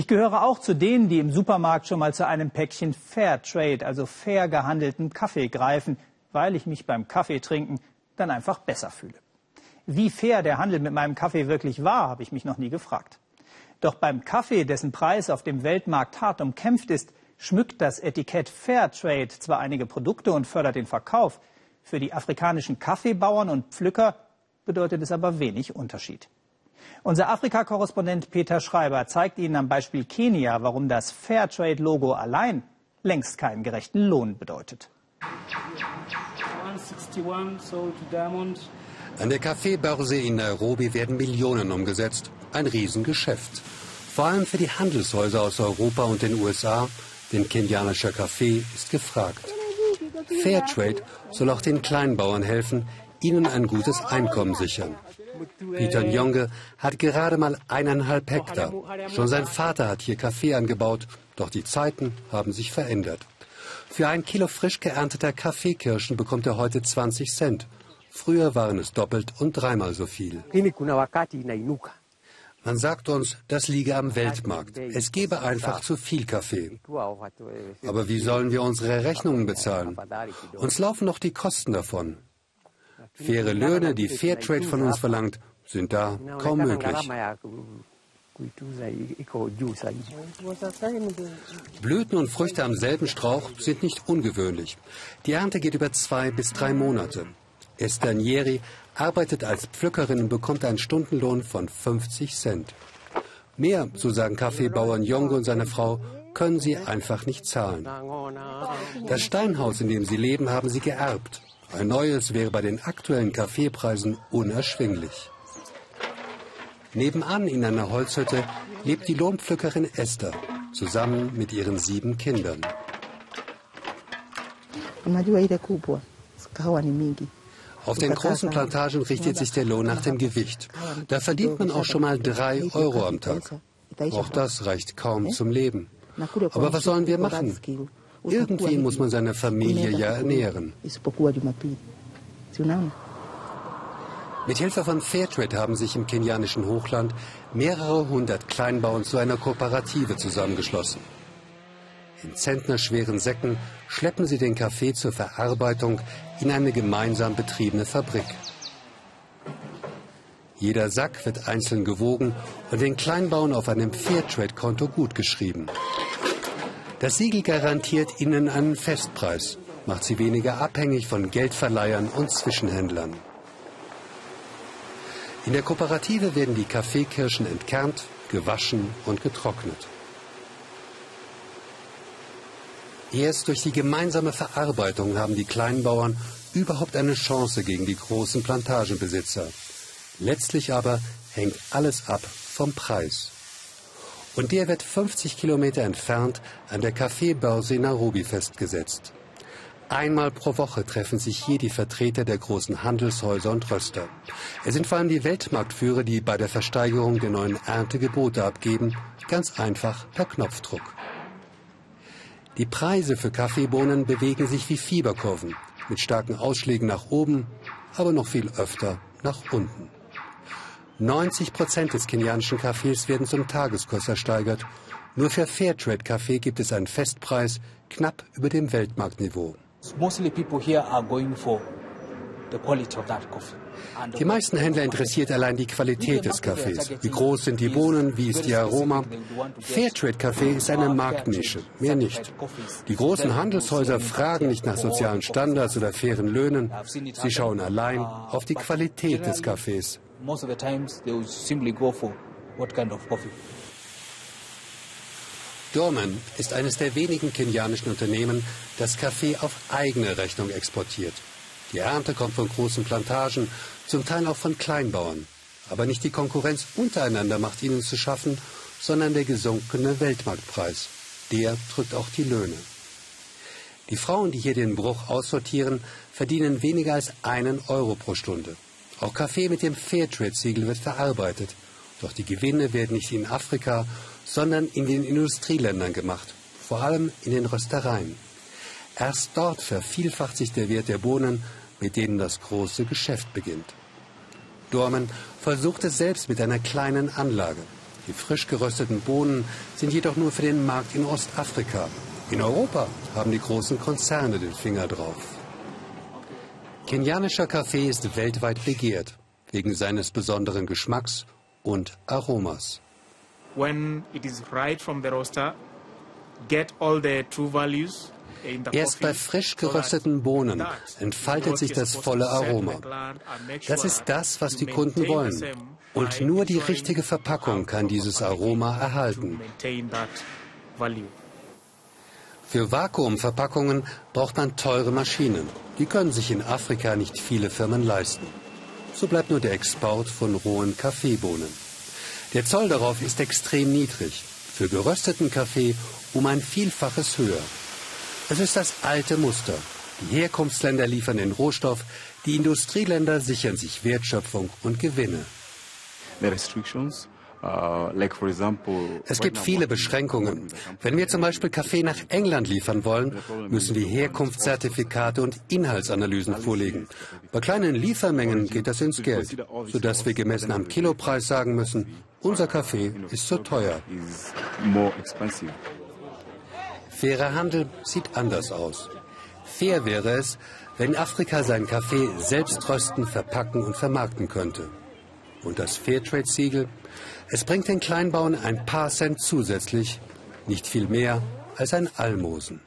Ich gehöre auch zu denen, die im Supermarkt schon mal zu einem Päckchen Fair Trade, also fair gehandelten Kaffee greifen, weil ich mich beim Kaffeetrinken dann einfach besser fühle. Wie fair der Handel mit meinem Kaffee wirklich war, habe ich mich noch nie gefragt. Doch beim Kaffee, dessen Preis auf dem Weltmarkt hart umkämpft ist, schmückt das Etikett Fair Trade zwar einige Produkte und fördert den Verkauf. Für die afrikanischen Kaffeebauern und Pflücker bedeutet es aber wenig Unterschied. Unser Afrika-Korrespondent Peter Schreiber zeigt Ihnen am Beispiel Kenia, warum das Fairtrade-Logo allein längst keinen gerechten Lohn bedeutet. An der Kaffeebörse in Nairobi werden Millionen umgesetzt. Ein Riesengeschäft. Vor allem für die Handelshäuser aus Europa und den USA, denn kenianischer Kaffee ist gefragt. Fairtrade soll auch den Kleinbauern helfen, ihnen ein gutes Einkommen sichern. Peter Njonge hat gerade mal eineinhalb Hektar. Schon sein Vater hat hier Kaffee angebaut, doch die Zeiten haben sich verändert. Für ein Kilo frisch geernteter Kaffeekirschen bekommt er heute 20 Cent. Früher waren es doppelt und dreimal so viel. Man sagt uns, das liege am Weltmarkt. Es gebe einfach zu viel Kaffee. Aber wie sollen wir unsere Rechnungen bezahlen? Uns laufen noch die Kosten davon. Faire Löhne, die Fairtrade von uns verlangt, sind da kaum möglich. Blüten und Früchte am selben Strauch sind nicht ungewöhnlich. Die Ernte geht über zwei bis drei Monate. Esther Nieri arbeitet als Pflückerin und bekommt einen Stundenlohn von 50 Cent. Mehr, so sagen Kaffeebauern Jongo und seine Frau, können sie einfach nicht zahlen. Das Steinhaus, in dem sie leben, haben sie geerbt. Ein neues wäre bei den aktuellen Kaffeepreisen unerschwinglich. Nebenan in einer Holzhütte lebt die Lohnpflückerin Esther zusammen mit ihren sieben Kindern. Auf den großen Plantagen richtet sich der Lohn nach dem Gewicht. Da verdient man auch schon mal drei Euro am Tag. Auch das reicht kaum zum Leben. Aber was sollen wir machen? Irgendwie muss man seine Familie ja ernähren. Mit Hilfe von Fairtrade haben sich im kenianischen Hochland mehrere hundert Kleinbauern zu einer Kooperative zusammengeschlossen. In zentnerschweren Säcken schleppen sie den Kaffee zur Verarbeitung in eine gemeinsam betriebene Fabrik. Jeder Sack wird einzeln gewogen und den Kleinbauern auf einem Fairtrade-Konto gutgeschrieben. Das Siegel garantiert ihnen einen Festpreis, macht sie weniger abhängig von Geldverleihern und Zwischenhändlern. In der Kooperative werden die Kaffeekirschen entkernt, gewaschen und getrocknet. Erst durch die gemeinsame Verarbeitung haben die Kleinbauern überhaupt eine Chance gegen die großen Plantagenbesitzer. Letztlich aber hängt alles ab vom Preis. Und der wird 50 Kilometer entfernt an der Kaffeebörse in Nairobi festgesetzt. Einmal pro Woche treffen sich hier die Vertreter der großen Handelshäuser und Röster. Es sind vor allem die Weltmarktführer, die bei der Versteigerung der neuen Ernte Gebote abgeben, ganz einfach per Knopfdruck. Die Preise für Kaffeebohnen bewegen sich wie Fieberkurven, mit starken Ausschlägen nach oben, aber noch viel öfter nach unten. 90 Prozent des kenianischen Kaffees werden zum Tageskurs ersteigert. Nur für Fairtrade-Kaffee gibt es einen Festpreis knapp über dem Weltmarktniveau. Die meisten Händler interessiert allein die Qualität des Kaffees. Wie groß sind die Bohnen, wie ist ihr Aroma? Fairtrade-Kaffee ist eine Marktnische, mehr nicht. Die großen Handelshäuser fragen nicht nach sozialen Standards oder fairen Löhnen. Sie schauen allein auf die Qualität des Kaffees most of the times they will simply go for what kind of coffee. Dorman ist eines der wenigen kenianischen Unternehmen, das Kaffee auf eigene Rechnung exportiert. Die Ernte kommt von großen Plantagen, zum Teil auch von Kleinbauern. Aber nicht die Konkurrenz untereinander macht ihnen zu schaffen, sondern der gesunkene Weltmarktpreis. Der drückt auch die Löhne. Die Frauen, die hier den Bruch aussortieren, verdienen weniger als einen Euro pro Stunde. Auch Kaffee mit dem Fairtrade-Siegel wird verarbeitet. Doch die Gewinne werden nicht in Afrika, sondern in den Industrieländern gemacht, vor allem in den Röstereien. Erst dort vervielfacht sich der Wert der Bohnen, mit denen das große Geschäft beginnt. Dorman versucht es selbst mit einer kleinen Anlage. Die frisch gerösteten Bohnen sind jedoch nur für den Markt in Ostafrika. In Europa haben die großen Konzerne den Finger drauf. Kenianischer Kaffee ist weltweit begehrt, wegen seines besonderen Geschmacks und Aromas. Roaster, Erst bei frisch gerösteten Bohnen entfaltet sich das volle Aroma. Das ist das, was die Kunden wollen. Und nur die richtige Verpackung kann dieses Aroma erhalten. Für Vakuumverpackungen braucht man teure Maschinen. Die können sich in Afrika nicht viele Firmen leisten. So bleibt nur der Export von rohen Kaffeebohnen. Der Zoll darauf ist extrem niedrig. Für gerösteten Kaffee um ein Vielfaches höher. Es ist das alte Muster. Die Herkunftsländer liefern den Rohstoff, die Industrieländer sichern sich Wertschöpfung und Gewinne. Uh, es gibt viele Beschränkungen. Wenn wir zum Beispiel Kaffee nach England liefern wollen, müssen wir Herkunftszertifikate und Inhaltsanalysen vorlegen. Bei kleinen Liefermengen geht das ins Geld, sodass wir gemessen am Kilopreis sagen müssen, unser Kaffee ist zu teuer. Fairer Handel sieht anders aus. Fair wäre es, wenn Afrika seinen Kaffee selbst rösten, verpacken und vermarkten könnte. Und das Fairtrade-Siegel, es bringt den Kleinbauern ein paar Cent zusätzlich, nicht viel mehr als ein Almosen.